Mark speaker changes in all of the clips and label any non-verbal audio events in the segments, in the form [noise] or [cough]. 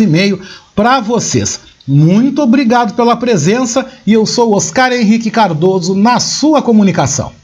Speaker 1: e meio para vocês. Muito obrigado pela presença e eu sou Oscar Henrique Cardoso na sua comunicação.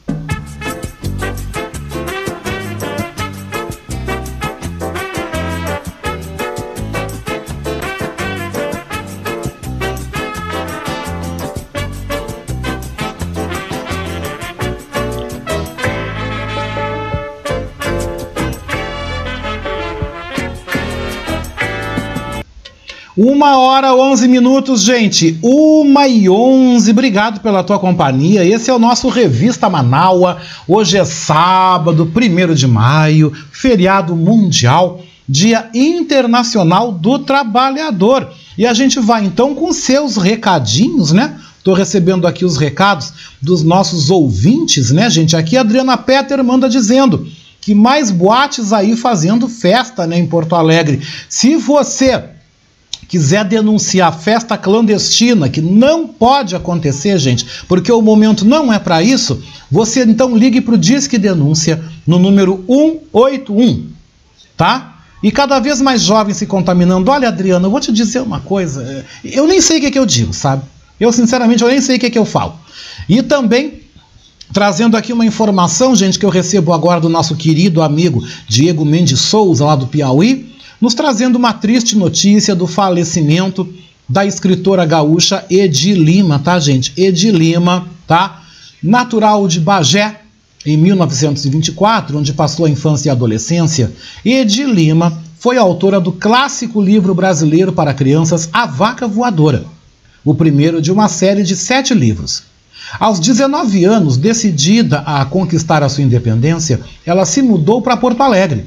Speaker 1: Uma hora, onze minutos, gente. Uma e onze. Obrigado pela tua companhia. Esse é o nosso Revista Manaua. Hoje é sábado, primeiro de maio, feriado mundial, Dia Internacional do Trabalhador. E a gente vai então com seus recadinhos, né? Estou recebendo aqui os recados dos nossos ouvintes, né, gente? Aqui a Adriana Petter manda dizendo que mais boates aí fazendo festa, né, em Porto Alegre. Se você quiser denunciar festa clandestina, que não pode acontecer, gente, porque o momento não é para isso, você então ligue para o Disque Denúncia no número 181, tá? E cada vez mais jovens se contaminando. Olha, Adriana, eu vou te dizer uma coisa, eu nem sei o que, é que eu digo, sabe? Eu, sinceramente, eu nem sei o que, é que eu falo. E também Trazendo aqui uma informação, gente, que eu recebo agora do nosso querido amigo Diego Mendes Souza, lá do Piauí, nos trazendo uma triste notícia do falecimento da escritora gaúcha Edi Lima, tá, gente? Edi Lima, tá? Natural de Bagé, em 1924, onde passou a infância e a adolescência, Edi Lima foi autora do clássico livro brasileiro para crianças A Vaca Voadora, o primeiro de uma série de sete livros. Aos 19 anos, decidida a conquistar a sua independência, ela se mudou para Porto Alegre,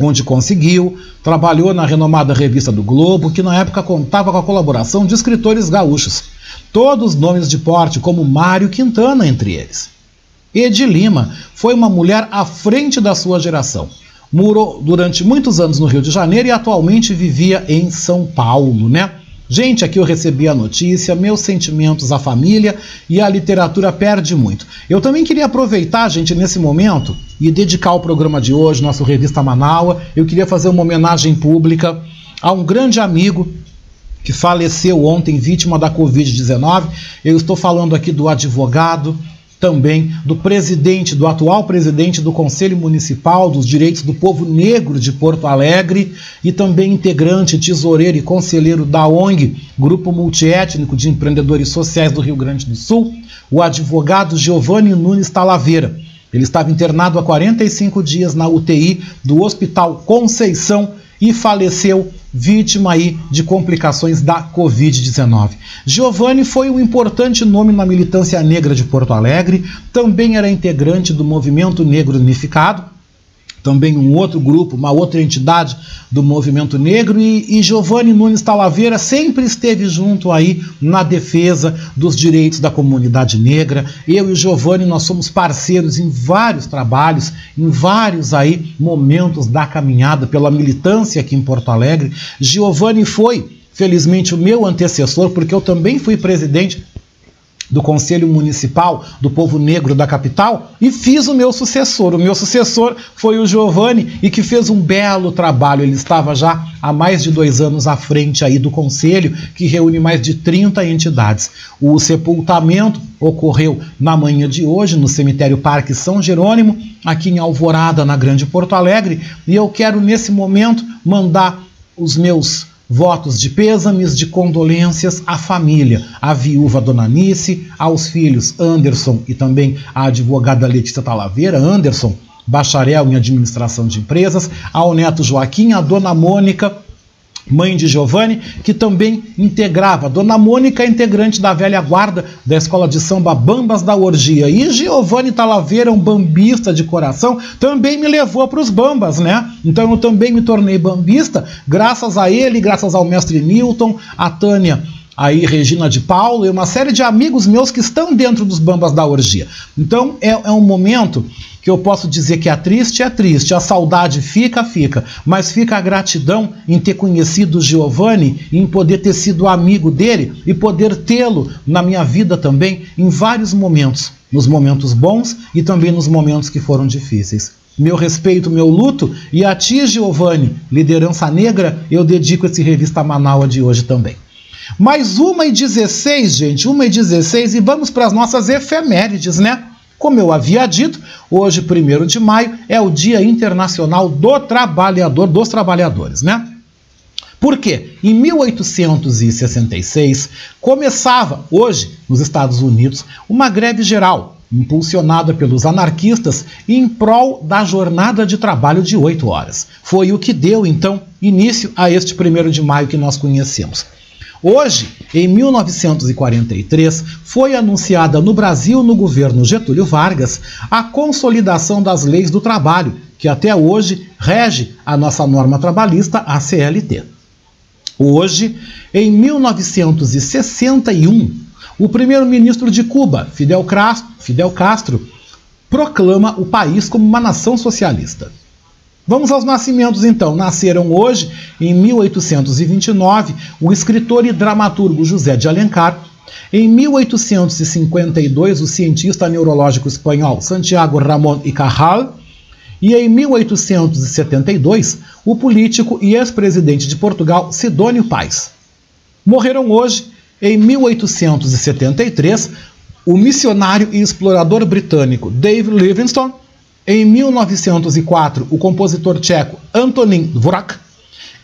Speaker 1: onde conseguiu, trabalhou na renomada revista do Globo, que na época contava com a colaboração de escritores gaúchos, todos nomes de porte, como Mário Quintana entre eles. Edi Lima foi uma mulher à frente da sua geração. Morou durante muitos anos no Rio de Janeiro e atualmente vivia em São Paulo, né? Gente, aqui eu recebi a notícia, meus sentimentos à família e a literatura perde muito. Eu também queria aproveitar, gente, nesse momento e dedicar o programa de hoje, nosso Revista Manaua. Eu queria fazer uma homenagem pública a um grande amigo que faleceu ontem, vítima da Covid-19. Eu estou falando aqui do advogado, também do presidente, do atual presidente do Conselho Municipal dos Direitos do Povo Negro de Porto Alegre e também integrante, tesoureiro e conselheiro da ONG, Grupo Multiétnico de Empreendedores Sociais do Rio Grande do Sul, o advogado Giovanni Nunes Talaveira. Ele estava internado há 45 dias na UTI do Hospital Conceição e faleceu vítima aí de complicações da Covid-19. Giovanni foi um importante nome na militância negra de Porto Alegre, também era integrante do Movimento Negro Unificado, também um outro grupo, uma outra entidade do movimento negro, e, e Giovanni Nunes Talaveira sempre esteve junto aí na defesa dos direitos da comunidade negra. Eu e Giovanni, nós somos parceiros em vários trabalhos, em vários aí momentos da caminhada pela militância aqui em Porto Alegre. Giovanni foi, felizmente, o meu antecessor, porque eu também fui presidente do Conselho Municipal do Povo Negro da capital e fiz o meu sucessor. O meu sucessor foi o Giovanni e que fez um belo trabalho. Ele estava já há mais de dois anos à frente aí do Conselho, que reúne mais de 30 entidades. O sepultamento ocorreu na manhã de hoje no cemitério Parque São Jerônimo, aqui em Alvorada, na Grande Porto Alegre, e eu quero nesse momento mandar os meus Votos de pêsames, de condolências à família, à viúva Dona Anice, aos filhos Anderson e também à advogada Letícia Talaveira, Anderson, bacharel em administração de empresas, ao neto Joaquim, à dona Mônica, mãe de Giovanni, que também integrava. Dona Mônica, integrante da velha guarda da escola de samba Bambas da Orgia. E Giovanni Talaveira, um bambista de coração, também me levou para os bambas, né? Então eu também me tornei bambista, graças a ele, graças ao mestre Newton, a Tânia aí Regina de Paulo e uma série de amigos meus que estão dentro dos bambas da orgia. Então é, é um momento que eu posso dizer que é triste, é triste, a saudade fica, fica, mas fica a gratidão em ter conhecido Giovanni, em poder ter sido amigo dele e poder tê-lo na minha vida também em vários momentos, nos momentos bons e também nos momentos que foram difíceis. Meu respeito, meu luto, e a ti, Giovanni, liderança negra, eu dedico esse revista Manaua de hoje também. Mais uma e 16, gente, uma e 16, e vamos para as nossas efemérides, né? Como eu havia dito, hoje, 1 de maio, é o Dia Internacional do Trabalhador, dos Trabalhadores, né? Por quê? Em 1866 começava, hoje, nos Estados Unidos, uma greve geral, impulsionada pelos anarquistas em prol da jornada de trabalho de oito horas. Foi o que deu, então, início a este 1 de maio que nós conhecemos. Hoje, em 1943, foi anunciada no Brasil, no governo Getúlio Vargas, a consolidação das leis do trabalho, que até hoje rege a nossa norma trabalhista, a CLT. Hoje, em 1961, o primeiro-ministro de Cuba, Fidel Castro, Fidel Castro, proclama o país como uma nação socialista. Vamos aos nascimentos então. Nasceram hoje, em 1829, o escritor e dramaturgo José de Alencar. Em 1852, o cientista neurológico espanhol Santiago Ramón y Cajal. E em 1872, o político e ex-presidente de Portugal Sidônio Pais. Morreram hoje, em 1873, o missionário e explorador britânico Dave Livingstone em 1904, o compositor tcheco Antonín Dvorak.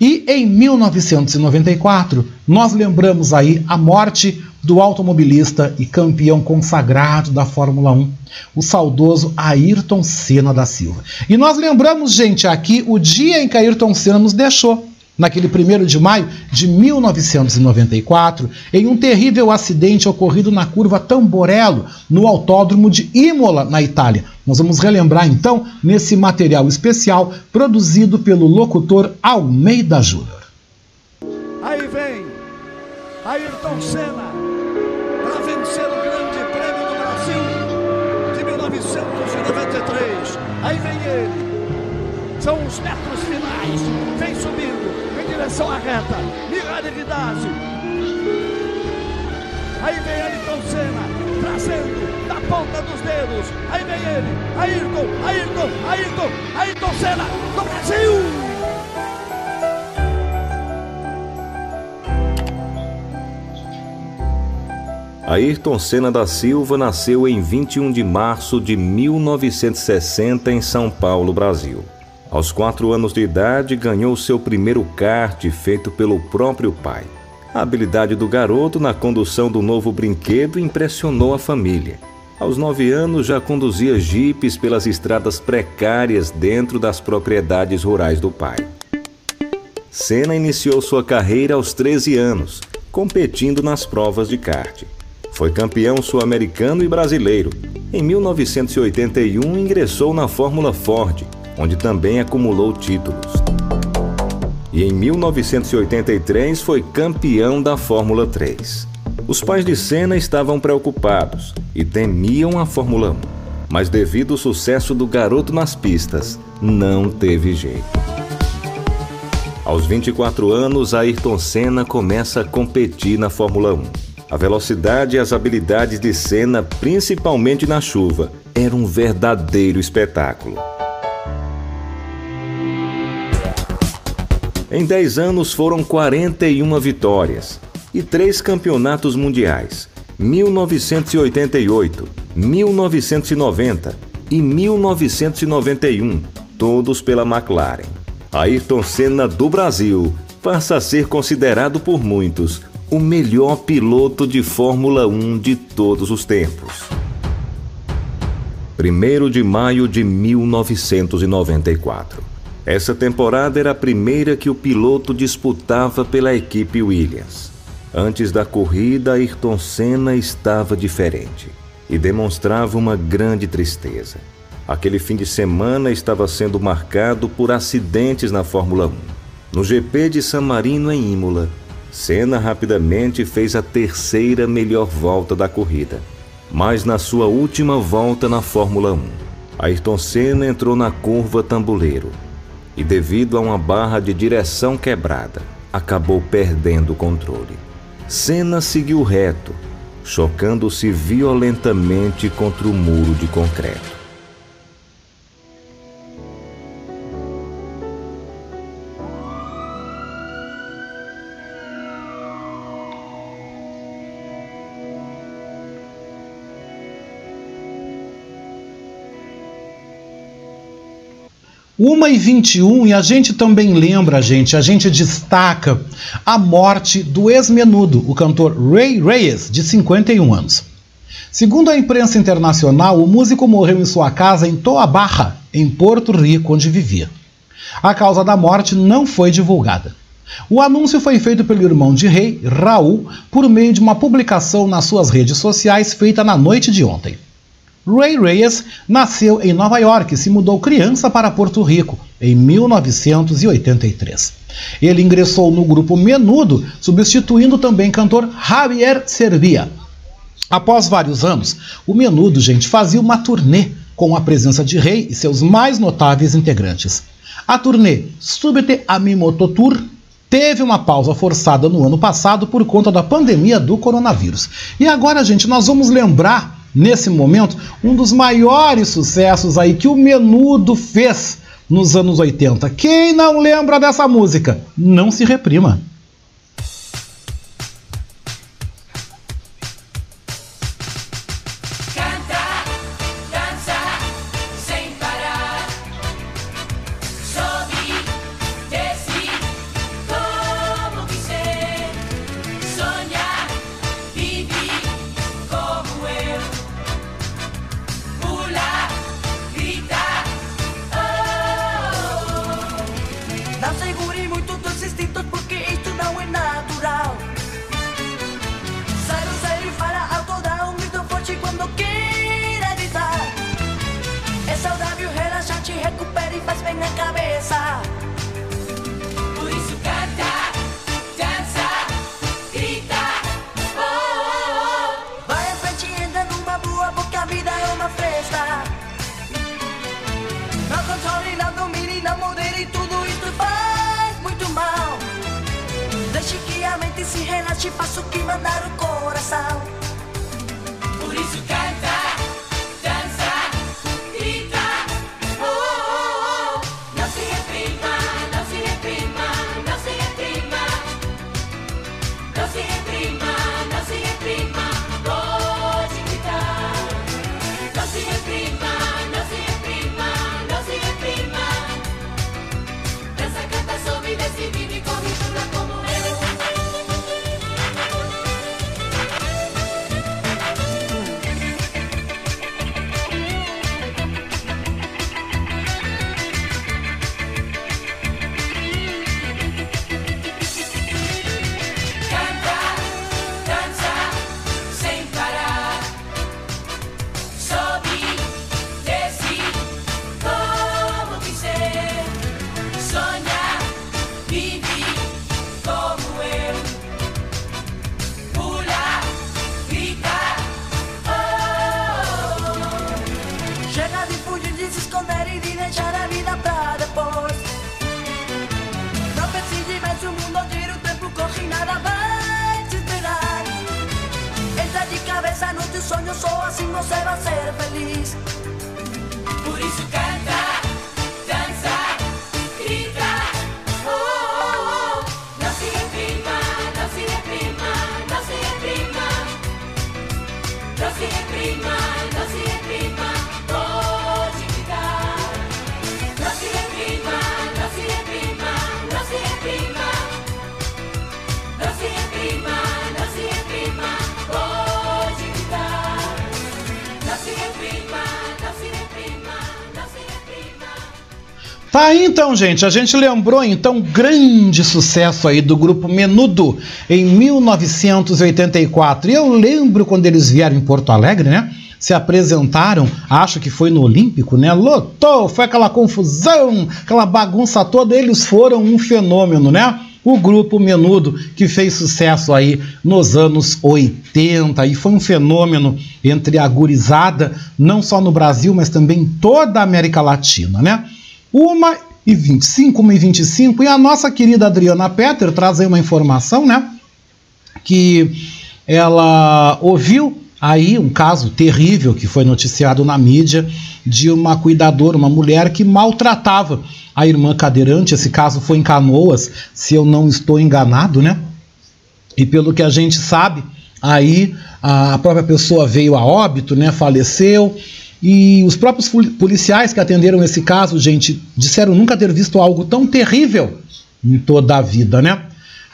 Speaker 1: E em 1994, nós lembramos aí a morte do automobilista e campeão consagrado da Fórmula 1, o saudoso Ayrton Senna da Silva. E nós lembramos, gente, aqui o dia em que Ayrton Senna nos deixou naquele 1 de maio de 1994, em um terrível acidente ocorrido na curva Tamborello, no autódromo de Imola, na Itália. Nós vamos relembrar então nesse material especial produzido pelo locutor Almeida Júnior.
Speaker 2: Aí vem Ayrton Senna para vencer o Grande Prêmio do Brasil de 1993. Aí vem ele. São os metros finais. Vem subindo direção à reta. Mirada. Aí vem Ayrton Senna, trazendo da ponta dos dedos. Aí vem ele, Ayrton, Ayrton, Ayrton, Ayrton Senna, do Brasil!
Speaker 3: Ayrton Senna da Silva nasceu em 21 de março de 1960 em São Paulo, Brasil. Aos quatro anos de idade, ganhou seu primeiro kart feito pelo próprio pai. A habilidade do garoto na condução do novo brinquedo impressionou a família. Aos nove anos, já conduzia jipes pelas estradas precárias dentro das propriedades rurais do pai. Senna iniciou sua carreira aos 13 anos, competindo nas provas de kart. Foi campeão sul-americano e brasileiro. Em 1981, ingressou na Fórmula Ford onde também acumulou títulos. E em 1983 foi campeão da Fórmula 3. Os pais de Senna estavam preocupados e temiam a Fórmula 1, mas devido ao sucesso do garoto nas pistas, não teve jeito. Aos 24 anos, Ayrton Senna começa a competir na Fórmula 1. A velocidade e as habilidades de Senna, principalmente na chuva, eram um verdadeiro espetáculo. Em 10 anos foram 41 vitórias e três campeonatos mundiais: 1988, 1990 e 1991, todos pela McLaren. Ayrton Senna do Brasil passa a ser considerado por muitos o melhor piloto de Fórmula 1 de todos os tempos. 1 de maio de 1994. Essa temporada era a primeira que o piloto disputava pela equipe Williams. Antes da corrida, Ayrton Senna estava diferente e demonstrava uma grande tristeza. Aquele fim de semana estava sendo marcado por acidentes na Fórmula 1. No GP de San Marino em Imola, Senna rapidamente fez a terceira melhor volta da corrida. Mas na sua última volta na Fórmula 1, Ayrton Senna entrou na curva Tambuleiro e, devido a uma barra de direção quebrada, acabou perdendo o controle. Senna seguiu reto, chocando-se violentamente contra o muro de concreto.
Speaker 1: Uma e 21 e a gente também lembra, gente, a gente destaca a morte do ex-menudo, o cantor Ray Reyes, de 51 anos. Segundo a imprensa internacional, o músico morreu em sua casa em Toa Barra, em Porto Rico, onde vivia. A causa da morte não foi divulgada. O anúncio foi feito pelo irmão de Rei, Raul, por meio de uma publicação nas suas redes sociais feita na noite de ontem. Ray Reyes nasceu em Nova York e se mudou criança para Porto Rico em 1983. Ele ingressou no grupo Menudo, substituindo também cantor Javier Servia. Após vários anos, o Menudo, gente, fazia uma turnê com a presença de Rei e seus mais notáveis integrantes. A turnê Subte a mi Tour teve uma pausa forçada no ano passado por conta da pandemia do coronavírus. E agora, gente, nós vamos lembrar nesse momento, um dos maiores sucessos aí que o Menudo fez nos anos 80. Quem não lembra dessa música? Não se reprima.
Speaker 4: No teu sonho, só assim você vai ser feliz. Por isso canta.
Speaker 1: Tá então, gente. A gente lembrou então grande sucesso aí do grupo Menudo em 1984. E eu lembro quando eles vieram em Porto Alegre, né? Se apresentaram, acho que foi no Olímpico, né? Lotou, foi aquela confusão, aquela bagunça toda. Eles foram um fenômeno, né? O grupo Menudo, que fez sucesso aí nos anos 80 e foi um fenômeno entre a gurizada, não só no Brasil, mas também em toda a América Latina, né? Uma e 25, uma e 25, e a nossa querida Adriana Petter traz aí uma informação, né? Que ela ouviu aí um caso terrível que foi noticiado na mídia de uma cuidadora, uma mulher que maltratava a irmã cadeirante. Esse caso foi em Canoas, se eu não estou enganado, né? E pelo que a gente sabe, aí a própria pessoa veio a óbito, né? Faleceu. E os próprios policiais que atenderam esse caso, gente, disseram nunca ter visto algo tão terrível em toda a vida, né?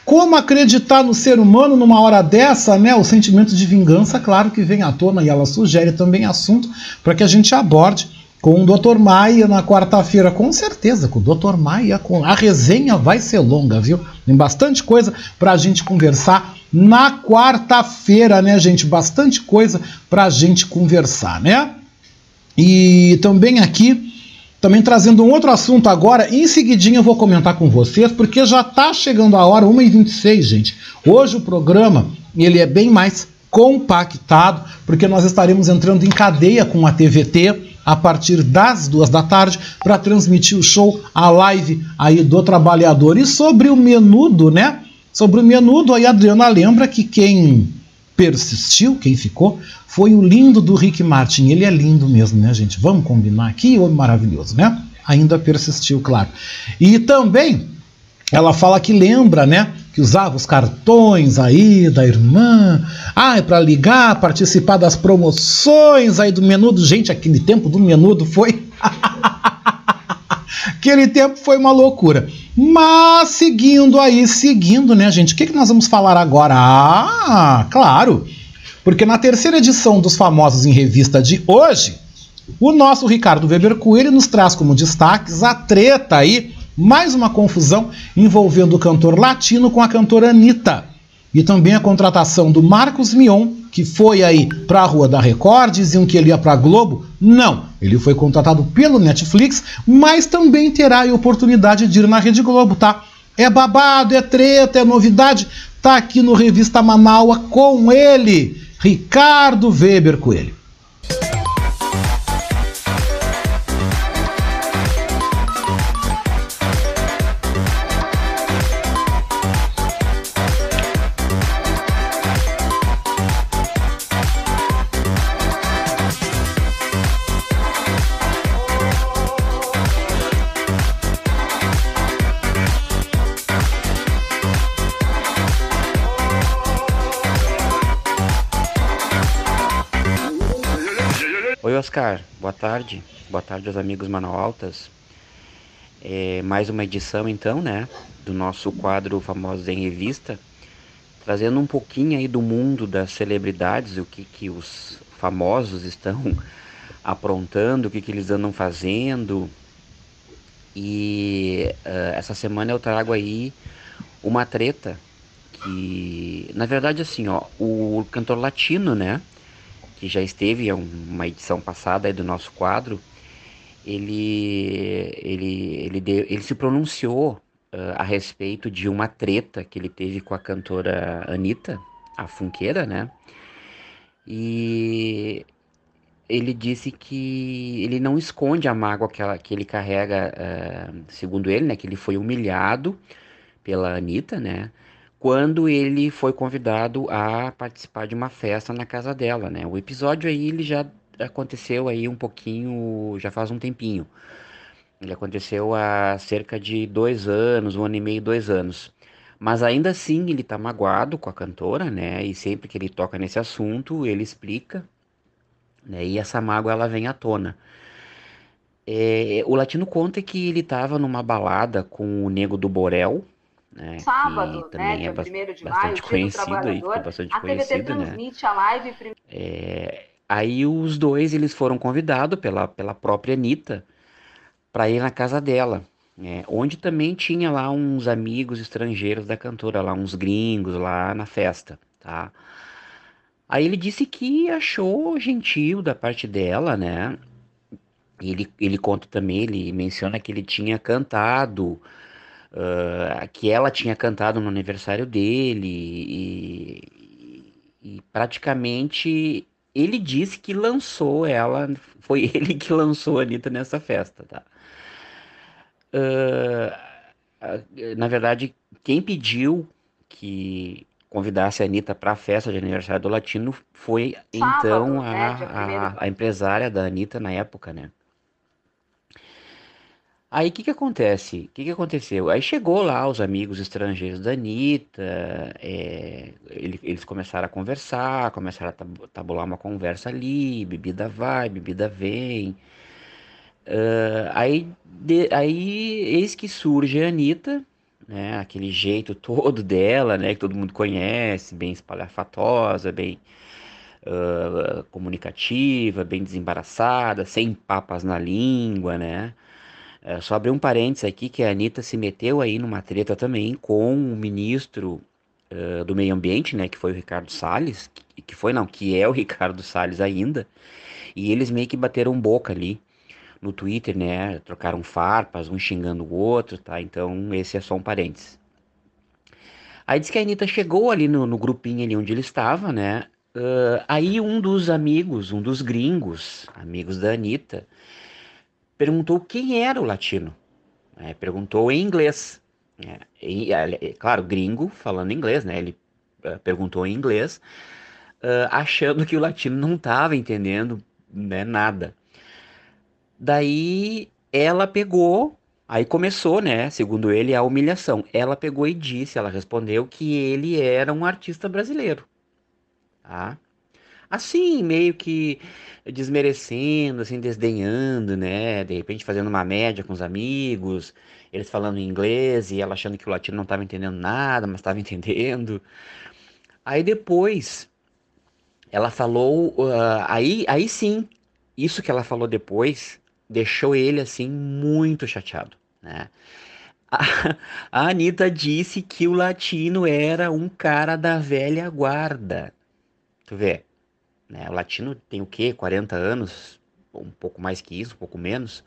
Speaker 1: Como acreditar no ser humano numa hora dessa, né? O sentimento de vingança, claro que vem à tona e ela sugere também assunto para que a gente aborde com o Dr. Maia na quarta-feira, com certeza, com o Dr. Maia, com a resenha vai ser longa, viu? Tem bastante coisa para a gente conversar na quarta-feira, né, gente? Bastante coisa para a gente conversar, né? E também aqui, também trazendo um outro assunto agora, em seguidinho eu vou comentar com vocês, porque já está chegando a hora, 1h26, gente. Hoje o programa, ele é bem mais compactado, porque nós estaremos entrando em cadeia com a TVT a partir das duas da tarde para transmitir o show, a live aí do trabalhador. E sobre o menudo, né? Sobre o menudo, aí a Adriana lembra que quem persistiu, quem ficou, foi o lindo do Rick Martin. Ele é lindo mesmo, né, gente? Vamos combinar aqui, homem maravilhoso, né? Ainda persistiu, claro. E também ela fala que lembra, né? Que usava os cartões aí da irmã, ah, é para ligar, participar das promoções aí do menudo. Gente, aquele tempo do menudo foi. [laughs] aquele tempo foi uma loucura. Mas seguindo aí, seguindo, né, gente? O que, que nós vamos falar agora? Ah, claro! Porque na terceira edição dos Famosos em Revista de hoje, o nosso Ricardo Weber Coelho nos traz como destaques a treta aí, mais uma confusão envolvendo o cantor latino com a cantora Anitta. E também a contratação do Marcos Mion, que foi aí para a Rua da Record, diziam que ele ia para a Globo. Não, ele foi contratado pelo Netflix, mas também terá a oportunidade de ir na Rede Globo, tá? É babado, é treta, é novidade. Tá aqui no Revista Manaua com ele, Ricardo Weber Coelho.
Speaker 5: Oscar, boa tarde. Boa tarde aos amigos Manaualtas. É, mais uma edição então, né, do nosso quadro Famosos em Revista, trazendo um pouquinho aí do mundo das celebridades, o que, que os famosos estão [laughs] aprontando, o que, que eles andam fazendo. E uh, essa semana eu trago aí uma treta que, na verdade, assim, ó, o cantor latino, né, que já esteve em uma edição passada do nosso quadro, ele, ele, ele, deu, ele se pronunciou uh, a respeito de uma treta que ele teve com a cantora Anitta, a funkeira, né? E ele disse que ele não esconde a mágoa que, ela, que ele carrega, uh, segundo ele, né, que ele foi humilhado pela Anitta, né, quando ele foi convidado a participar de uma festa na casa dela, né. O episódio aí ele já aconteceu aí um pouquinho, já faz um tempinho. Ele aconteceu há cerca de dois anos, um ano e meio, dois anos. Mas ainda assim ele tá magoado com a cantora, né? E sempre que ele toca nesse assunto, ele explica né? E essa mágoa ela vem à tona. É, o Latino conta que ele estava numa balada com o Nego do Borel, né,
Speaker 6: Sábado, né,
Speaker 5: também é ba
Speaker 6: de
Speaker 5: bastante
Speaker 6: maio,
Speaker 5: conhecido aí, ficou bastante
Speaker 6: a TVT
Speaker 5: conhecido, né?
Speaker 6: transmite a live
Speaker 5: É, aí os dois eles foram convidados pela, pela própria Anitta para ir na casa dela, né, onde também tinha lá uns amigos estrangeiros da cantora, lá uns gringos lá na festa, tá? Aí ele disse que achou gentil da parte dela, né? Ele, ele conta também, ele menciona que ele tinha cantado, uh, que ela tinha cantado no aniversário dele, e, e, praticamente ele disse que lançou ela, foi [laughs] ele que lançou a Anitta nessa festa, tá? Uh, na verdade, quem pediu que convidasse a Anitta para a festa de aniversário do Latino foi
Speaker 6: Sábado,
Speaker 5: então
Speaker 6: né,
Speaker 5: a,
Speaker 6: dia
Speaker 5: a, a empresária da Anitta na época, né? Aí o que que acontece? O que que aconteceu? Aí chegou lá os amigos estrangeiros da Anitta, é, ele- eles começaram a conversar, começaram a tab- tabular uma conversa ali, bebida vai, bebida vem. Ah, aí, de- aí eis que surge a Anitta, né? Aquele jeito todo dela, né? Que todo mundo conhece, bem espalhafatosa, bem ah, comunicativa, bem desembaraçada, sem papas na língua, né? É, só abrir um parênteses aqui que a Anitta se meteu aí numa treta também com o ministro ah, do Meio Ambiente, né? Que foi o Ricardo Salles, que, que foi não, que é o [laughs] Ricardo Salles ainda, e eles meio que bateram boca ali no Twitter, né? Trocaram farpas, um xingando o outro, tá? Então, esse é só um parênteses. Aí diz que a Anitta chegou ali no, no grupinho ali onde ele estava, né? Ah, aí um dos amigos, um dos gringos, amigos da Anitta, perguntou quem era o latino. né? perguntou em inglês. né? E, é, claro, gringo falando inglês, né? Ele ah, perguntou em inglês, ah, achando que o latino não estava entendendo né, nada. Daí ela pegou, aí começou, né? Segundo ele, a humilhação. Ela pegou e disse, ela respondeu que ele era um artista brasileiro, tá? Assim, meio que desmerecendo, assim, desdenhando, né? De repente fazendo uma média com os amigos, eles falando inglês e ela achando que o latino não estava entendendo nada, mas estava [laughs] entendendo. Aí depois ela falou, ah, aí, aí sim, isso que ela falou depois deixou ele assim muito chateado, né? [laughs] A, a Anitta disse que o latino era um cara da velha guarda. Tu vê, né? O latino tem o quê? 40 anos, um pouco mais que isso, um pouco menos.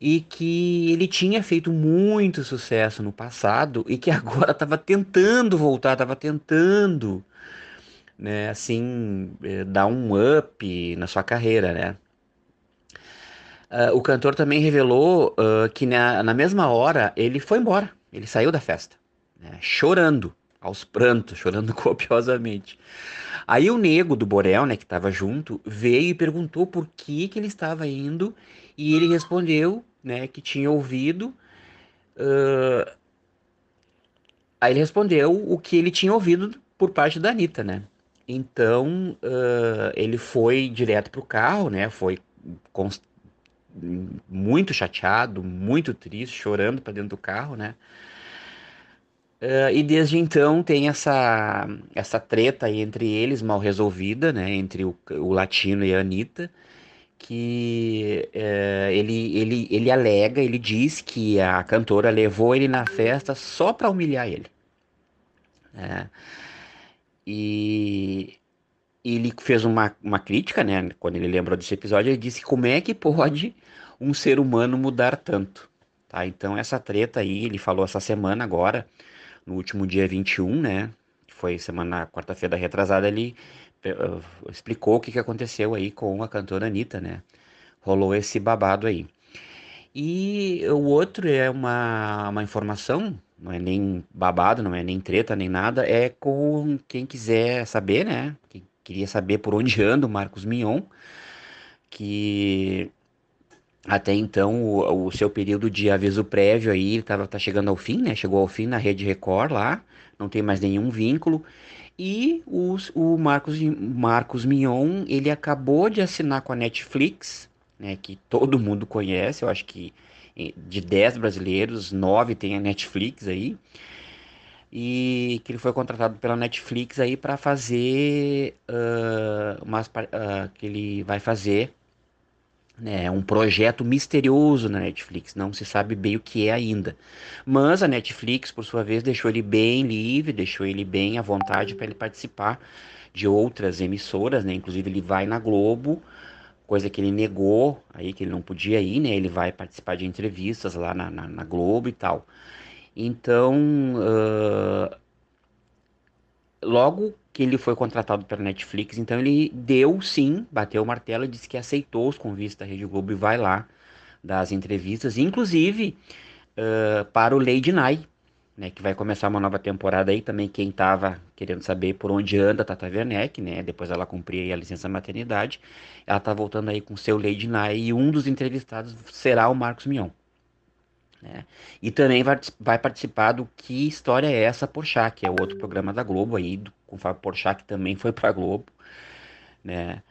Speaker 5: E que ele tinha feito muito sucesso no passado e que [laughs] agora estava tentando voltar, estava tentando, né, assim, eh, dar um up na sua carreira, né? Ah, o cantor também revelou ah, que na, na mesma hora ele foi embora, ele saiu da festa, né, chorando, aos prantos, [laughs] chorando copiosamente. Aí o nego do Borel, né, que estava junto, veio e perguntou por que que ele estava indo e ele respondeu, né, que tinha ouvido. ah, aí ele respondeu o que ele tinha ouvido por parte da Anitta, né? Então ah, ele foi direto pro carro, né? Foi cons- muito chateado, muito triste, chorando para dentro do carro, né? Ah, e desde então tem essa, essa treta aí entre eles, mal resolvida, né? Entre o, o Latino e a Anitta, que eh, ele, ele, ele alega, ele diz que a cantora levou ele na festa só para humilhar ele. né? E ele fez uma, uma crítica, né? Quando ele lembrou desse episódio, ele disse como é que pode um ser humano mudar tanto, tá? Então essa treta aí, ele falou essa semana agora, no último dia 21, né? Que foi semana, quarta-feira retrasada, ele uh, explicou o que, que aconteceu aí com a cantora Anitta, né? Rolou esse babado aí. E o outro é uma, uma informação, não é nem babado, não é nem treta, nem nada, é com quem quiser saber, né? Quem queria saber por onde [laughs] anda o Marcos Mion, que até então o, o, seu período de aviso prévio aí estava tá chegando ao fim, né? Chegou ao fim na Rede Record lá, não tem mais nenhum vínculo. E os, o Marcos, Marcos Mion, ele acabou de assinar com a Netflix, né, que todo mundo conhece, eu acho que de 10 brasileiros, 9 tem a Netflix aí. E que ele foi contratado pela Netflix aí para fazer uh, uh, que ele vai fazer né, um projeto misterioso na Netflix, não se sabe bem o que é ainda. Mas a Netflix, por sua vez, deixou ele bem livre, deixou ele bem à vontade para ele participar de outras emissoras, né? Inclusive ele vai na Globo, coisa que ele negou, aí que ele não podia ir, né? Ele vai participar de entrevistas lá na, na, na Globo e tal. Então, uh, logo que ele foi contratado pela Netflix, então ele deu sim, bateu o martelo disse que aceitou os convites da Rede Globo e vai lá dar as entrevistas, inclusive uh, para o Lady Night, né, que vai começar uma nova temporada aí também, quem estava querendo saber por onde anda a Tata Werneck, né, depois ela cumprir a licença maternidade, ela está voltando aí com seu Lady Night e um dos entrevistados será o Marcos Mion. Né? E também vai, vai, participar do Que História é Essa, Porchat, que é outro programa da Globo aí, do, com o Fábio Porchat, que também foi para a Globo, né?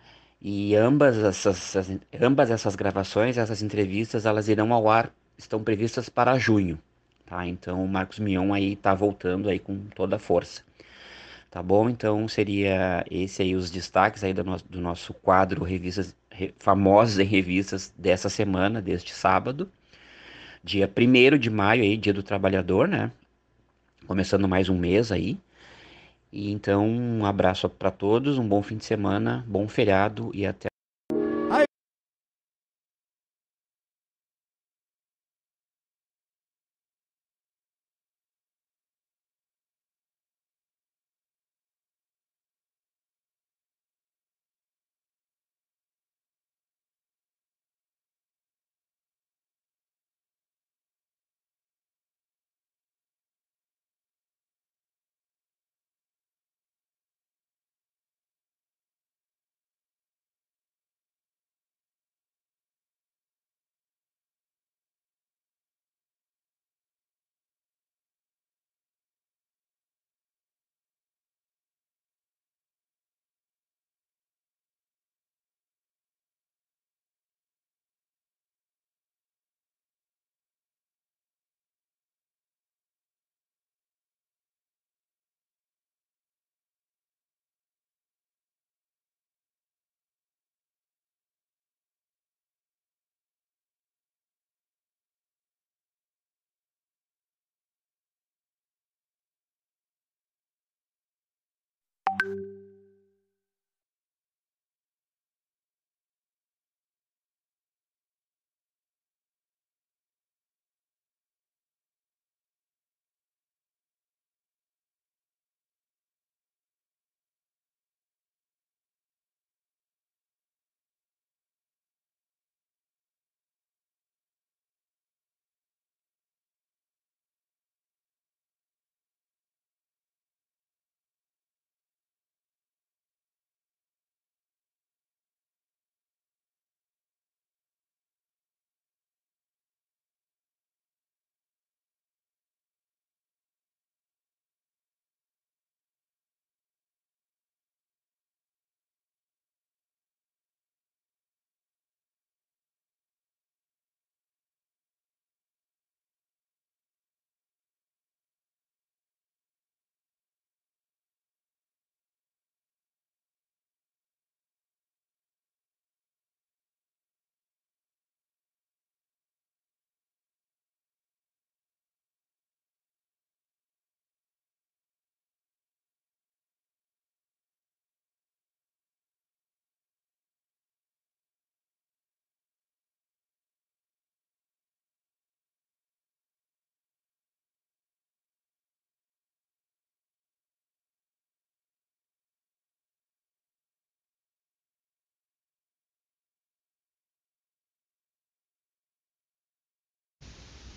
Speaker 5: E ambas essas, ambas essas gravações, essas entrevistas, elas irão ao ar, estão previstas para junho, tá? Então o Marcos Mion aí tá voltando aí com toda a força. Tá bom? Então seria esse aí os destaques aí do nosso, do nosso quadro revistas re, famosas em revistas dessa semana, deste sábado dia 1 de maio aí, dia do trabalhador, né? Começando mais um mês aí. E então, um abraço para todos, um bom fim de semana, bom feriado e até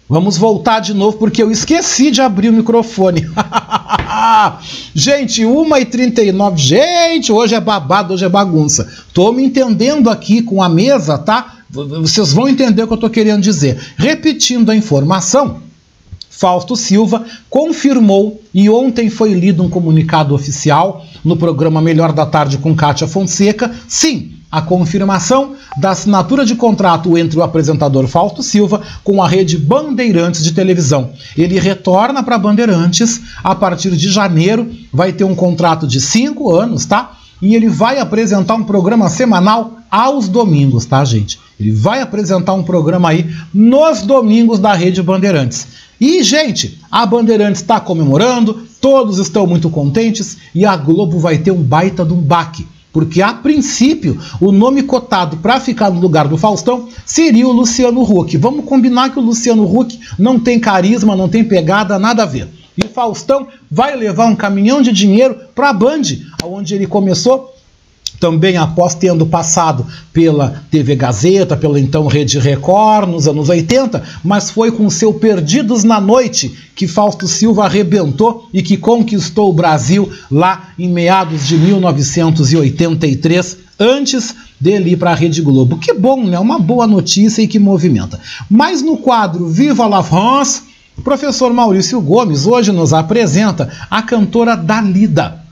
Speaker 1: Vamos voltar de novo porque eu esqueci de abrir o microfone. [laughs] gente, 1h39. Gente, hoje é babado, hoje é bagunça. Tô me entendendo aqui com a mesa, tá? Vocês vão entender o que eu tô querendo dizer. Repetindo a informação, Fausto Silva confirmou e ontem foi lido um comunicado oficial no programa Melhor da Tarde com Kátia Fonseca. Sim, a confirmação da assinatura de contrato entre o apresentador Fausto Silva com a rede Bandeirantes de televisão. Ele retorna para Bandeirantes a partir de janeiro, vai ter um contrato de cinco anos, tá? E ele vai apresentar um programa semanal aos domingos, tá, gente? Ele vai apresentar um programa aí nos domingos da Rede Bandeirantes. E, gente, a Bandeirantes está comemorando, todos estão muito contentes e a Globo vai ter um baita de um baque porque a princípio o nome cotado para ficar no lugar do Faustão seria o Luciano Huck. Vamos combinar que o Luciano Huck não tem carisma, não tem pegada, nada a ver. E Faustão vai levar um caminhão de dinheiro para a Band, onde ele começou também após tendo passado pela TV Gazeta, pela então Rede Record nos anos 80, mas foi com seu Perdidos na Noite que Fausto Silva arrebentou e que conquistou o Brasil lá em meados de 1983, antes dele ir para a Rede Globo. Que bom, né? Uma boa notícia e que movimenta. Mas no quadro Viva la France, o professor Maurício Gomes hoje nos apresenta a cantora Dalida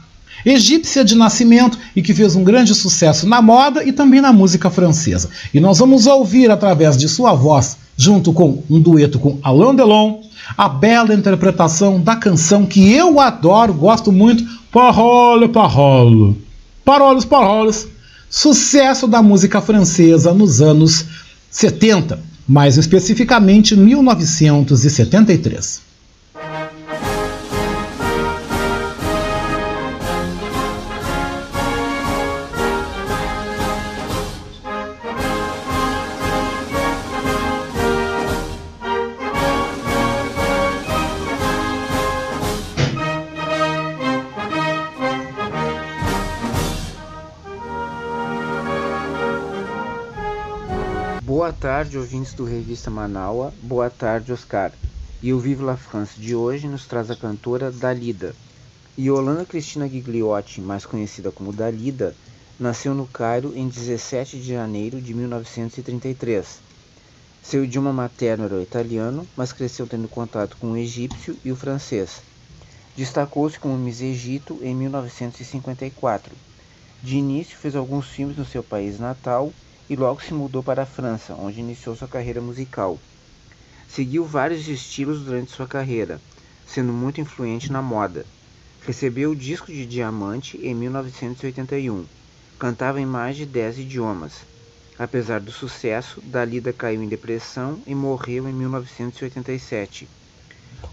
Speaker 1: egípcia de nascimento e que fez um grande sucesso na moda e também na música francesa. E nós vamos ouvir através de sua voz, junto com um dueto com Alain Delon, a bela interpretação da canção que eu adoro, gosto muito, Parole, Parole. Paroles, Paroles. Sucesso da música francesa nos anos 70, mais especificamente 1973.
Speaker 7: Tarde, ouvintes do Revista Manaua. Boa tarde, Oscar. E o Vive la France de hoje nos traz a cantora Dalida. Yolanda Cristina Gigliotti, mais conhecida como Dalida, nasceu no Cairo em 17 de janeiro de 1933. Seu idioma materno era o italiano, mas cresceu tendo contato com o egípcio e o francês. Destacou-se como Miss Egito em 1954. De início, fez alguns filmes no seu país natal e logo se mudou para a França, onde iniciou sua carreira musical. Seguiu vários estilos durante sua carreira, sendo muito influente na moda. Recebeu o disco de diamante em 1981. Cantava em mais de 10 idiomas. Apesar do sucesso, Dalida caiu em depressão e morreu em 1987.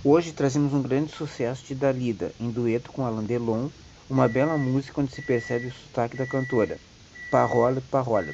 Speaker 7: Hoje trazemos um grande sucesso de Dalida, em dueto com Alain Delon, uma bela música onde se percebe o sotaque da cantora. Parole, parole.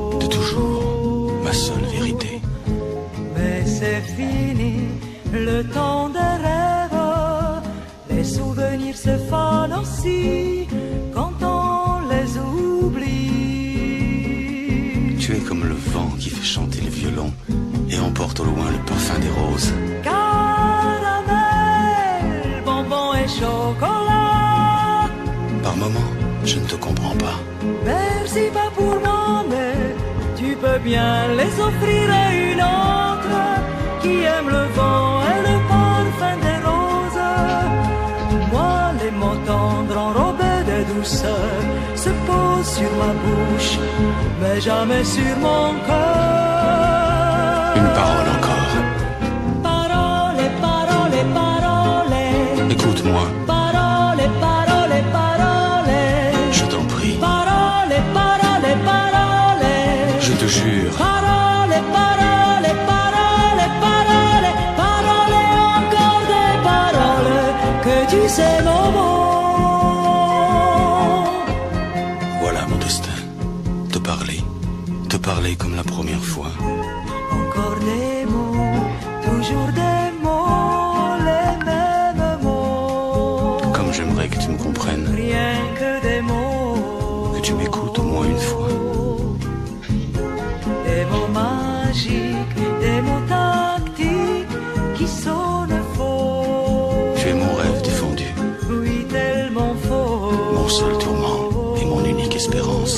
Speaker 6: Toujours, ma seule vérité.
Speaker 4: Mais c'est fini, le temps des rêves. Les souvenirs se fanent aussi quand on les oublie.
Speaker 6: Tu es comme le vent qui fait chanter le violon et emporte au loin le parfum des roses.
Speaker 4: Caramel, bonbons et chocolat.
Speaker 6: Par moments, je ne te comprends pas.
Speaker 4: Merci pas pour peux bien les offrir à une autre qui aime le vent et le parfum des roses. Moi, les mots tendres enrobés de douceur se posent sur ma bouche, mais jamais sur mon cœur.
Speaker 6: Une parole encore.
Speaker 4: Parole, parole, parole.
Speaker 6: Écoute-moi, parler comme la première fois.
Speaker 4: Encore des mots, toujours des mots, les mêmes mots.
Speaker 6: Comme j'aimerais que tu me comprennes,
Speaker 4: Rien que des mots.
Speaker 6: que tu m'écoutes au moins une fois.
Speaker 4: Des mots magiques, des mots tactiques qui sonnent faux.
Speaker 6: Tu es mon rêve défendu,
Speaker 4: Oui, tellement faux.
Speaker 6: mon seul tourment et mon unique espérance.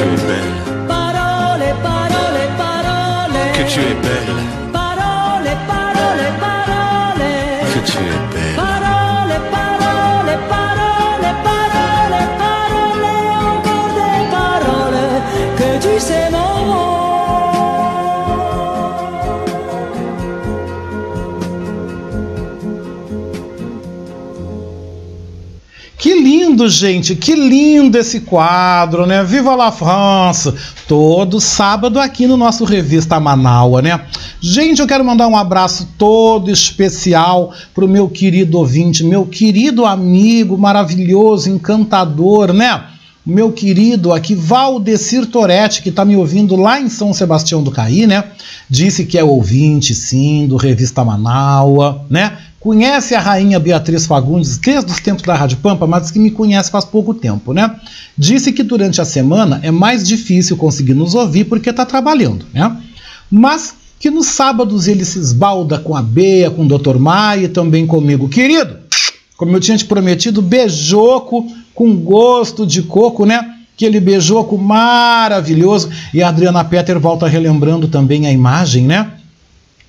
Speaker 4: Tu
Speaker 6: es belle,
Speaker 4: Parole, parole, parole.
Speaker 6: que tu es belle,
Speaker 1: lindo, gente, que lindo esse quadro, né? Viva la France! Todo sábado aqui no nosso Revista Manaua, né? Gente, eu quero mandar um abraço todo especial pro meu querido ouvinte, meu querido amigo maravilhoso, encantador, né? Meu querido aqui, Valdecir Toretti, que tá me ouvindo lá em São Sebastião do Caí, né? Disse que é ouvinte, sim, do Revista Manaua, né? Conhece a rainha Beatriz Fagundes desde os tempos da Rádio Pampa, mas que me conhece faz pouco tempo, né? Disse que durante a semana é mais difícil conseguir nos ouvir porque está trabalhando, né? Mas que nos sábados ele se esbalda com a Bea, com o Dr. Maia e também comigo. Querido, como eu tinha te prometido, beijoco com gosto de coco, né? Aquele beijoco maravilhoso. E a Adriana Petter volta relembrando também a imagem, né?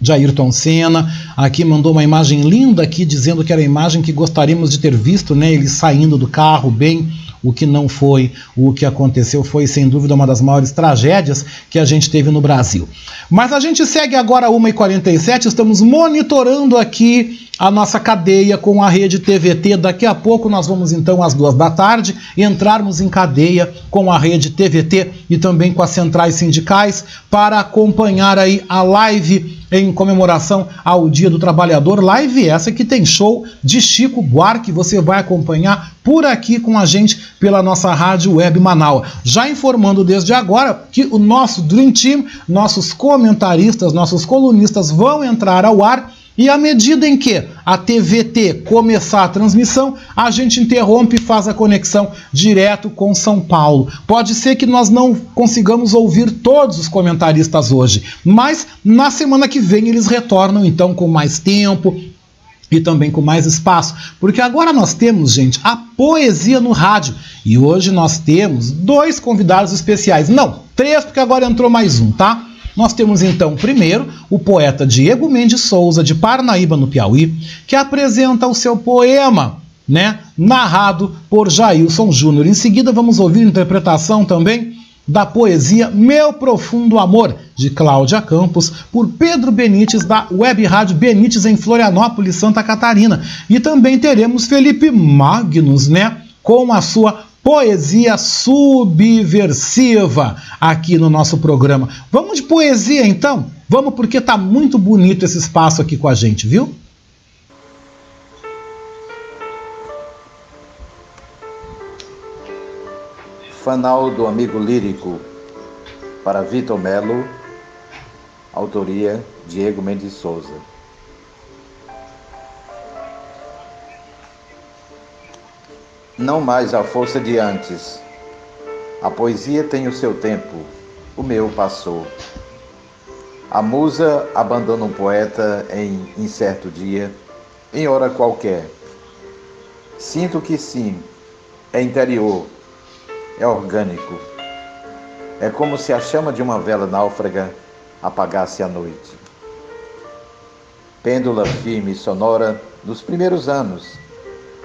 Speaker 1: De Ayrton Senna. Aqui mandou uma imagem linda aqui dizendo que era a imagem que gostaríamos de ter visto, né? Ele saindo do carro bem. O que não foi, o que aconteceu foi sem dúvida uma das maiores tragédias que a gente teve no Brasil. Mas a gente segue agora 1h47, estamos monitorando aqui a nossa cadeia com a rede TVT. Daqui a pouco nós vamos então às duas da tarde entrarmos em cadeia com a rede TVT e também com as centrais sindicais para acompanhar aí a live em comemoração ao Dia do Trabalhador. Live essa que tem show de Chico Buarque. Você vai acompanhar por aqui com a gente pela nossa rádio web Manaus. Já informando desde agora que o nosso Dream Team, nossos comentaristas, nossos colunistas vão entrar ao ar e à medida em que a TVT começar a transmissão, a gente interrompe e faz a conexão direto com São Paulo. Pode ser que nós não consigamos ouvir todos os comentaristas hoje, mas na semana que vem eles retornam então com mais tempo, e também com mais espaço, porque agora nós temos, gente, a poesia no rádio. E hoje nós temos dois convidados especiais. Não, três, porque agora entrou mais um, tá? Nós temos então, primeiro, o poeta Diego Mendes Souza, de Parnaíba, no Piauí, que apresenta o seu poema, né, narrado por Jailson Júnior. Em seguida, vamos ouvir a interpretação também da poesia Meu Profundo Amor, de Cláudia Campos, por Pedro Benites, da Web Rádio Benites, em Florianópolis, Santa Catarina. E também teremos Felipe Magnus, né, com a sua Poesia subversiva aqui no nosso programa. Vamos de poesia então? Vamos porque está muito bonito esse espaço aqui com a gente, viu?
Speaker 8: Fanal do Amigo Lírico, para Vitor Melo, autoria Diego Mendes Souza. Não mais a força de antes. A poesia tem o seu tempo, o meu passou. A musa abandona um poeta em incerto dia, em hora qualquer. Sinto que sim, é interior, é orgânico. É como se a chama de uma vela náufraga apagasse a noite. Pêndula firme e sonora nos primeiros anos,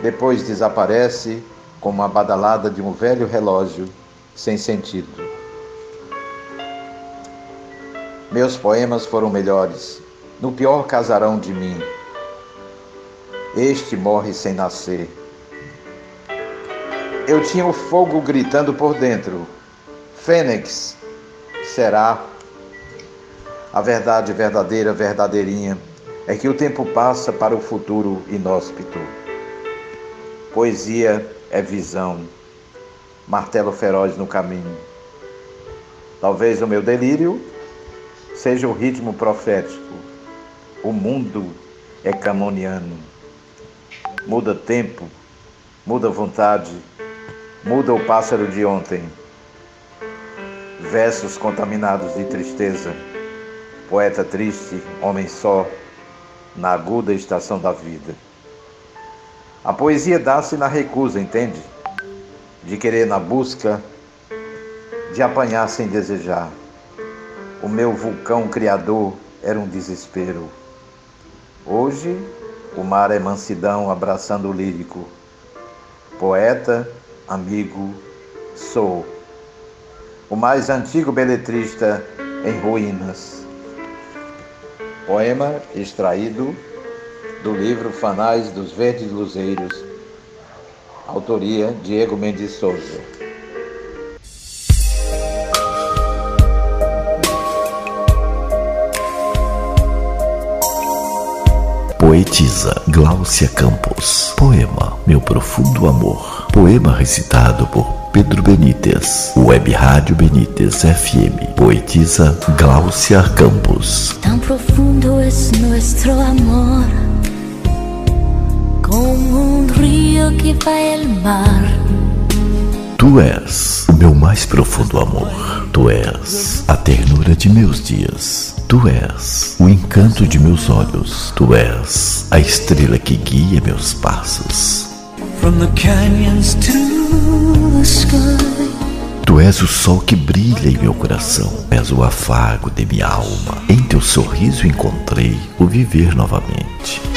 Speaker 8: depois desaparece como a badalada de um velho relógio sem sentido. Meus poemas foram melhores, no pior casarão de mim. Este morre sem nascer. Eu tinha o fogo gritando por dentro. Fênix, será? A verdade verdadeira, verdadeirinha, é que o tempo passa para o futuro inóspito. Poesia é visão, martelo feroz no caminho. Talvez o meu delírio seja o ritmo profético. O mundo é camoniano. Muda tempo, muda vontade, muda o pássaro de ontem. Versos contaminados de tristeza. Poeta triste, homem só, na aguda estação da vida. A poesia dá-se na recusa, entende? De querer na busca, de apanhar sem desejar. O meu vulcão criador era um desespero. Hoje, o mar é mansidão abraçando o lírico. Poeta, amigo, sou. O mais antigo beletrista em ruínas. Poema extraído do livro Fanais dos Verdes Luzeiros, autoria Diego Mendes Souza.
Speaker 9: Poetisa Gláucia Campos. Poema Meu Profundo Amor. Poema recitado por Pedro Benítez. Web Rádio Benítez FM. Poetisa Gláucia Campos.
Speaker 10: Tan profundo es nuestro amor, como un río que va al mar.
Speaker 9: Tu és o meu mais profundo amor. Tu és a ternura de meus dias. Tu és o encanto de meus olhos. Tu és a estrela que guia meus passos.
Speaker 11: From the canyons to the sky.
Speaker 9: Tu és o sol que brilha em meu coração. És o afago de minha alma. Em teu sorriso encontrei o viver novamente.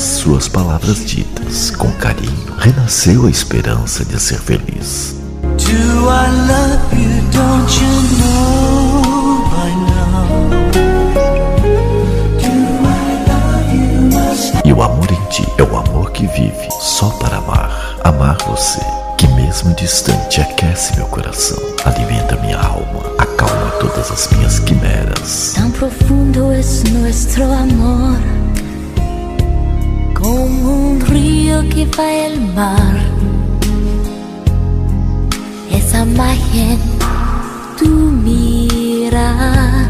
Speaker 9: Suas palavras ditas com carinho, renasceu a esperança de ser feliz. E o amor em ti é o amor que vive só para amar. Amar você, que mesmo distante aquece meu coração, alimenta minha alma, acalma todas as minhas quimeras.
Speaker 10: Tan profundo es nuestro amor, río que va al mar. Esa magia en tu mirar.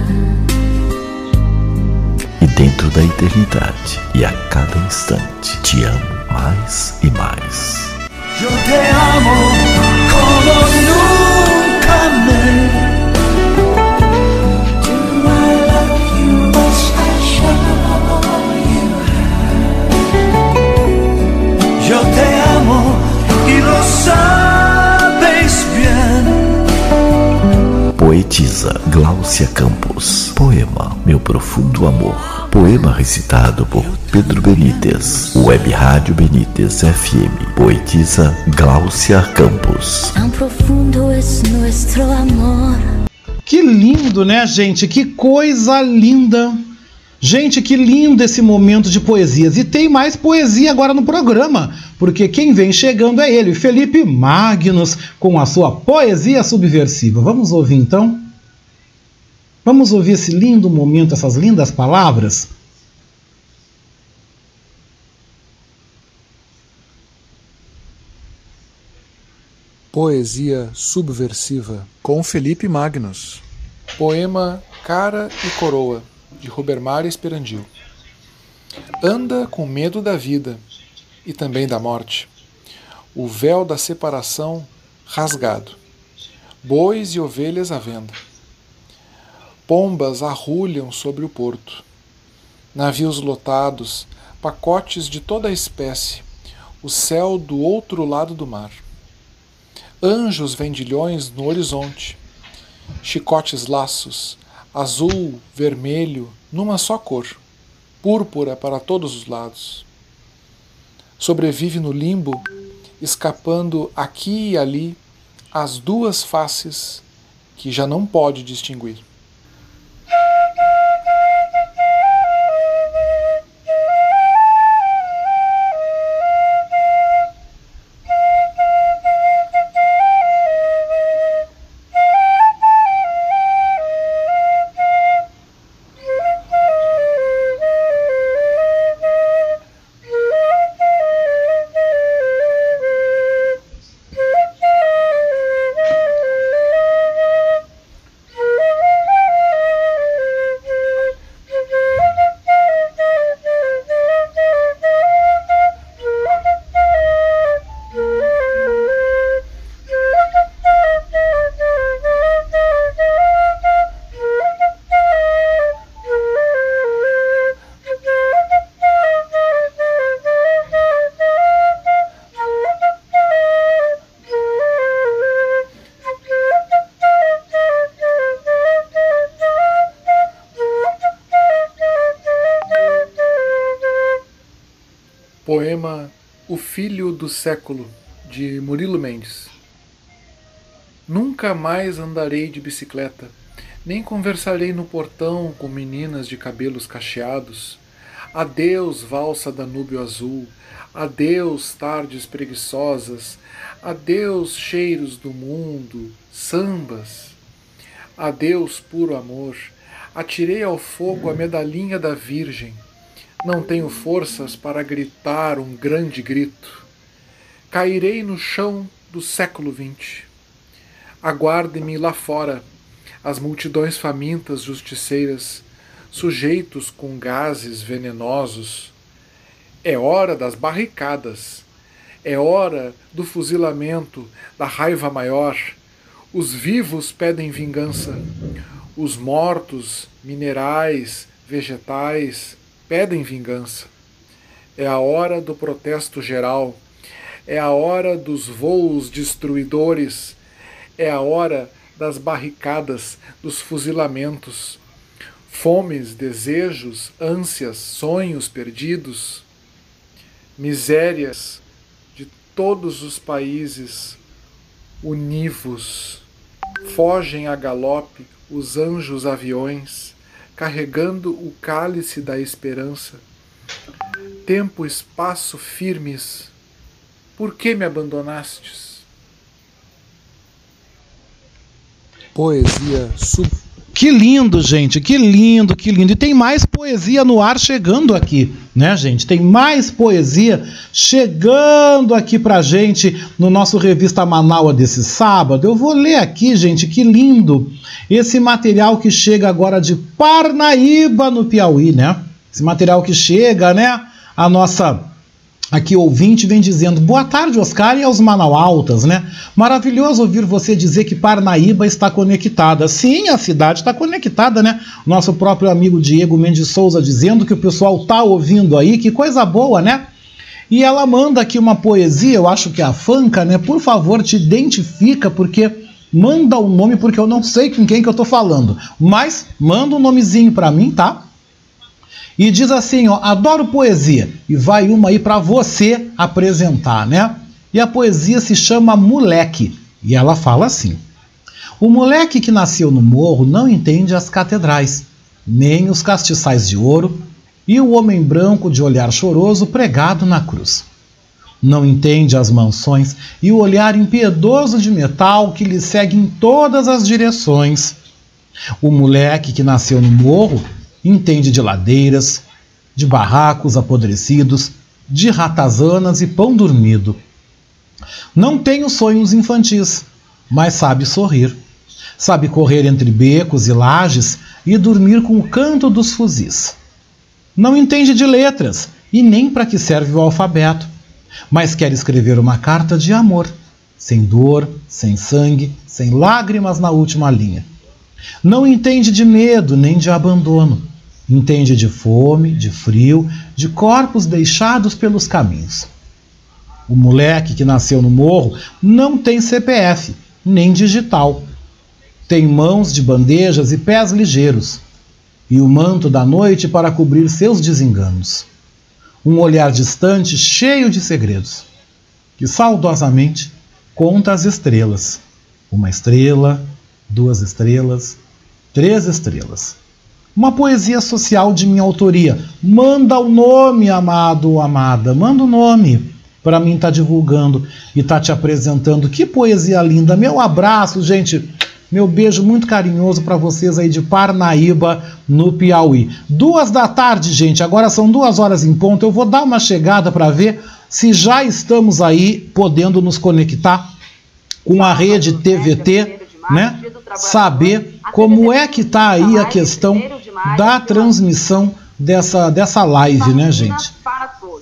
Speaker 9: E dentro da eternidade e a cada instante te amo mais e mais.
Speaker 11: Yo te amo como nunca
Speaker 9: Poetisa Gláucia Campos. Poema Meu Profundo Amor. Poema recitado por Pedro Benítez. Web Rádio Benítez FM. Poetisa Gláucia Campos.
Speaker 10: Profundo es nuestro amor.
Speaker 1: Que lindo, né, gente? Que coisa linda. Gente, que lindo esse momento de poesias. E tem mais poesia agora no programa, porque quem vem chegando é ele, Felipe Magnus, com a sua poesia subversiva. Vamos ouvir então? Vamos ouvir esse lindo momento, essas lindas palavras?
Speaker 12: Poesia subversiva com Felipe Magnus. Poema Cara e Coroa, de Robermar Esperandil. Anda com medo da vida e também da morte. O véu da separação rasgado. Bois e ovelhas à venda. Pombas arrulham sobre o porto. Navios lotados, pacotes de toda a espécie, o céu do outro lado do mar. Anjos vendilhões no horizonte, chicotes laços, azul, vermelho, numa só cor, púrpura para todos os lados. Sobrevive no limbo, escapando aqui e ali as duas faces que já não pode distinguir. Do Século, de Murilo Mendes. Nunca mais andarei de bicicleta, nem conversarei no portão com meninas de cabelos cacheados. Adeus, valsa Danúbio azul, adeus, tardes preguiçosas, adeus, cheiros do mundo, sambas. Adeus, puro amor, atirei ao fogo a medalhinha da Virgem não tenho forças para gritar um grande grito. Cairei no chão do século XX. Aguardem-me lá fora as multidões famintas justiceiras, sujeitos com gases venenosos. É hora das barricadas. É hora do fuzilamento, da raiva maior. Os vivos pedem vingança. Os mortos, minerais, vegetais, pedem vingança. É a hora do protesto geral, é a hora dos voos destruidores, é a hora das barricadas, dos fuzilamentos. Fomes, desejos, ânsias, sonhos perdidos, misérias de todos os países univos. Fogem a galope os anjos aviões carregando o cálice da esperança. Tempo, espaço firmes, por que me abandonastes?
Speaker 1: Poesia sub. Que lindo, gente, que lindo, que lindo. E tem mais poesia no ar chegando aqui, né, gente? Tem mais poesia chegando aqui pra gente no nosso Revista Manaua desse sábado. Eu vou ler aqui, gente, que lindo esse material que chega agora de Parnaíba, no Piauí, né? Esse material que chega, né? A nossa aqui ouvinte vem dizendo: Boa tarde, Oscar, e aos Manaualtas, né? Maravilhoso ouvir você dizer que Parnaíba está conectada. Sim, a cidade está conectada, né? Nosso próprio amigo Diego Mendes Souza dizendo que o pessoal tá ouvindo aí, que coisa boa, né? E ela manda aqui uma poesia, eu acho que é a Fanca, né? Por favor, te identifica, porque manda o um nome porque eu não sei com quem que eu tô falando, mas manda um nomezinho para mim, tá? E diz assim, ó, adoro poesia e vai uma aí para você apresentar, né? E a poesia se chama Moleque e ela fala assim: O moleque que nasceu no morro não entende as catedrais, nem os castiçais de ouro e o homem branco de olhar choroso pregado na cruz não entende as mansões e o olhar impiedoso de metal que lhe segue em todas as direções. O moleque que nasceu no morro entende de ladeiras, de barracos apodrecidos, de ratazanas e pão dormido. Não tem os sonhos infantis, mas sabe sorrir. Sabe correr entre becos e lajes e dormir com o canto dos fuzis. Não entende de letras e nem para que serve o alfabeto, mas quer escrever uma carta de amor, sem dor, sem sangue, sem lágrimas na última linha. Não entende de medo nem de abandono. Entende de fome, de frio, de corpos deixados pelos caminhos. O moleque que nasceu no morro não tem CPF, nem digital. Tem mãos de bandejas e pés ligeiros, e o manto da noite para cobrir seus desenganos. Um olhar distante cheio de segredos, que saudosamente conta as estrelas. Uma estrela, duas estrelas, três estrelas. Uma poesia social de minha autoria. Manda o nome, amado ou amada. Manda o nome para mim estar tá divulgando e estar tá te apresentando. Que poesia linda. Meu abraço, gente. Meu beijo muito carinhoso para vocês aí de Parnaíba, no Piauí. Duas da tarde, gente. Agora são duas horas em ponto. Eu vou dar uma chegada para ver se já estamos aí podendo nos conectar com a rede TVT, né? Saber como é que está aí a questão da transmissão dessa, dessa live, né, gente?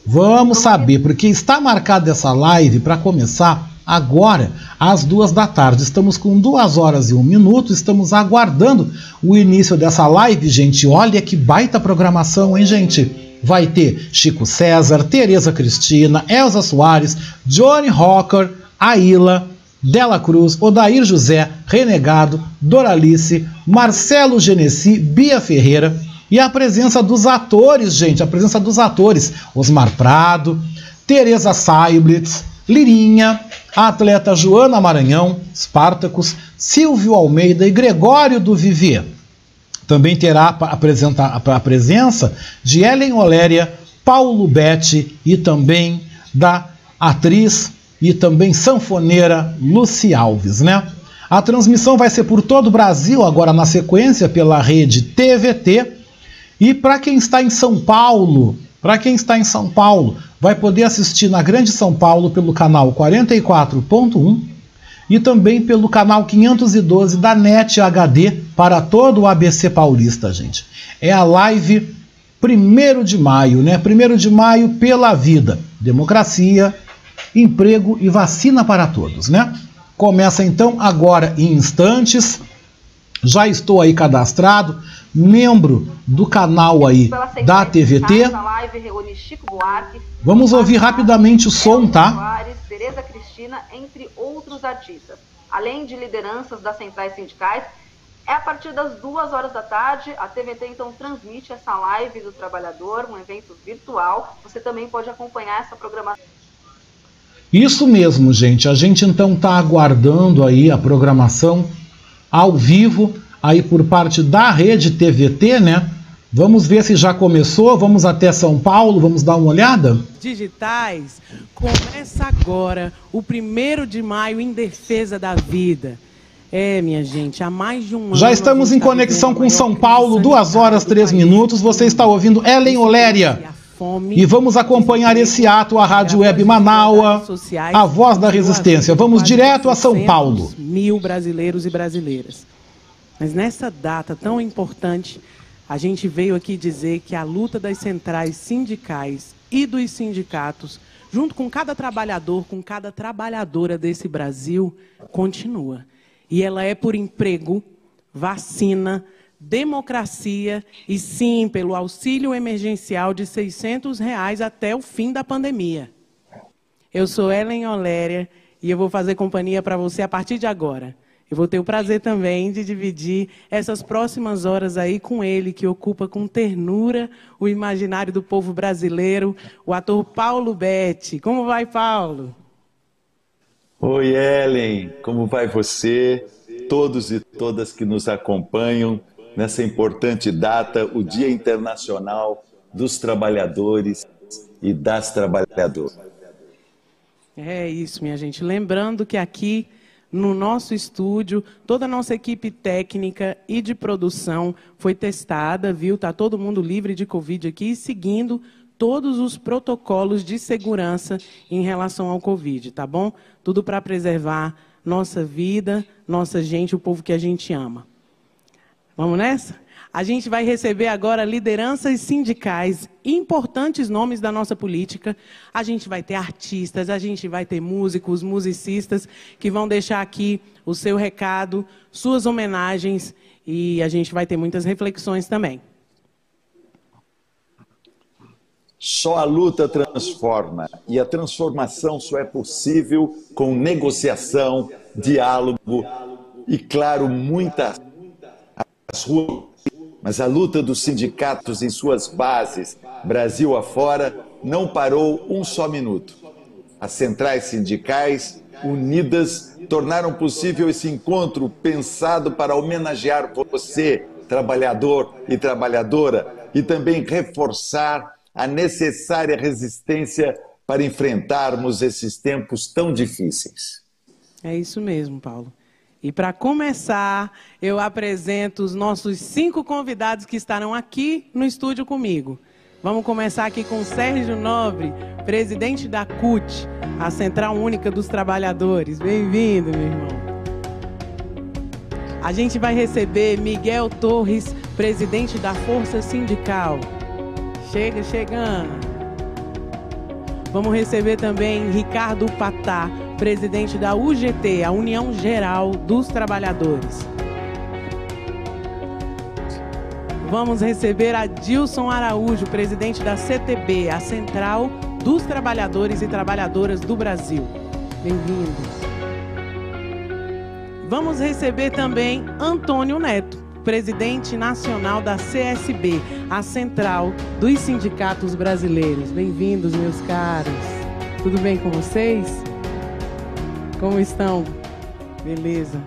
Speaker 1: Vamos saber, porque está marcada essa live para começar agora, às duas da tarde. Estamos com duas horas e um minuto, estamos aguardando o início dessa live, gente. Olha que baita programação, hein, gente? Vai ter Chico César, Tereza Cristina, Elza Soares, Johnny Rocker, Aila, Dela Cruz, Odair José, Renegado, Doralice, Marcelo Genesi, Bia Ferreira e a presença dos atores, gente, a presença dos atores, Osmar Prado, Tereza Seiblitz, Lirinha, a atleta Joana Maranhão, Spartacus, Silvio Almeida e Gregório do Vivier. Também terá a, presença de Ellen Oléria, Paulo Betti e também da atriz e também sanfoneira Luci Alves, né? A transmissão vai ser por todo o Brasil, agora na sequência, pela rede TVT. E para quem está em São Paulo, para quem está em São Paulo, vai poder assistir na Grande São Paulo pelo canal 44.1 e também pelo canal 512 da NET HD para todo o ABC paulista, gente. É a live 1 de maio, né? 1 de maio pela vida. Democracia, emprego e vacina para todos, né? Começa então agora em instantes. Já estou aí cadastrado, membro do canal aí da TVT. Vamos ouvir rapidamente o som, tá?
Speaker 13: Tereza Cristina, entre outros artistas. Além de lideranças das centrais sindicais, é a partir das duas horas da tarde. A TVT então transmite essa live do trabalhador, um evento virtual. Você também pode acompanhar essa programação.
Speaker 1: Isso mesmo, gente. A gente então está aguardando aí a programação ao vivo aí por parte da rede TVT, né? Vamos ver se já começou. Vamos até São Paulo, vamos dar uma olhada?
Speaker 14: Digitais começa agora o primeiro de maio em defesa da vida. É, minha gente, há mais de um ano.
Speaker 1: Já estamos em tá conexão com São Paulo, duas horas, três minutos. Você está ouvindo Ellen Oléria e vamos acompanhar esse ato à Rádio Web Manaua, a voz da resistência. Vamos direto a São Paulo.
Speaker 14: Mil brasileiros e brasileiras. Mas nessa data tão importante, a gente veio aqui dizer que a luta das centrais sindicais e dos sindicatos, junto com cada trabalhador, com cada trabalhadora desse Brasil, continua. E ela é por emprego, vacina, democracia e sim pelo auxílio emergencial de 600 reais até o fim da pandemia. Eu sou Ellen Oléria e eu vou fazer companhia para você a partir de agora. Eu vou ter o prazer também de dividir essas próximas horas aí com ele, que ocupa com ternura o imaginário do povo brasileiro, o ator Paulo Betti. Como vai, Paulo?
Speaker 15: Oi, Ellen. Como vai você? Todos e todas que nos acompanham nessa importante data, o Dia Internacional dos Trabalhadores e das Trabalhadoras.
Speaker 14: É isso, minha gente. Lembrando que aqui no nosso estúdio, toda a nossa equipe técnica e de produção foi testada, viu? Está todo mundo livre de Covid aqui, seguindo todos os protocolos de segurança em relação ao Covid, tá bom? Tudo para preservar nossa vida, nossa gente, o povo que a gente ama. Vamos nessa? A gente vai receber agora lideranças sindicais, importantes nomes da nossa política. A gente vai ter artistas, a gente vai ter músicos, musicistas que vão deixar aqui o seu recado, suas homenagens e a gente vai ter muitas reflexões também.
Speaker 15: Só a luta transforma e a transformação só é possível com negociação, diálogo e, claro, muitas ruas. Mas a luta dos sindicatos em suas bases, Brasil afora, não parou um só minuto. As centrais sindicais, unidas, tornaram possível esse encontro pensado para homenagear você, trabalhador e trabalhadora, e também reforçar a necessária resistência para enfrentarmos esses tempos tão difíceis.
Speaker 14: É isso mesmo, Paulo. E para começar, eu apresento os nossos cinco convidados que estarão aqui no estúdio comigo. Vamos começar aqui com Sérgio Nobre, presidente da CUT, a Central Única dos Trabalhadores. Bem-vindo, meu irmão. A gente vai receber Miguel Torres, presidente da Força Sindical. Chega chegando. Vamos receber também Ricardo Patá, presidente da UGT, a União Geral dos Trabalhadores. Vamos receber a Dilson Araújo, presidente da CTB, a Central dos Trabalhadores e Trabalhadoras do Brasil. Bem-vindo. Vamos receber também Antônio Neto, presidente nacional da CSB, a Central dos Sindicatos Brasileiros. Bem-vindos, meus caros. Tudo bem com vocês? Como estão? Beleza.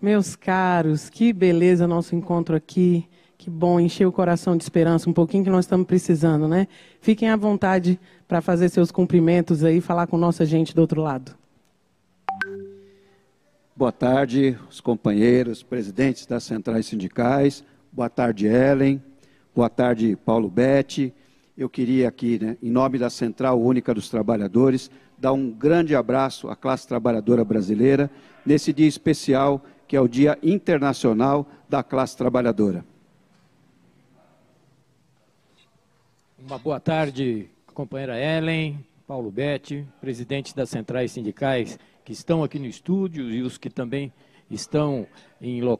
Speaker 14: Meus caros, que beleza nosso encontro aqui. Que bom, encher o coração de esperança, um pouquinho que nós estamos precisando, né? Fiquem à vontade para fazer seus cumprimentos aí, falar com nossa gente do outro lado.
Speaker 16: Boa tarde, os companheiros, presidentes das centrais sindicais. Boa tarde, Ellen. Boa tarde, Paulo Betti. Eu queria aqui, né, em nome da Central Única dos Trabalhadores, dar um grande abraço à classe trabalhadora brasileira nesse dia especial, que é o Dia Internacional da Classe Trabalhadora.
Speaker 17: Uma boa tarde, companheira Ellen, Paulo Betti, presidente das centrais sindicais que estão aqui no estúdio e os que também estão em locais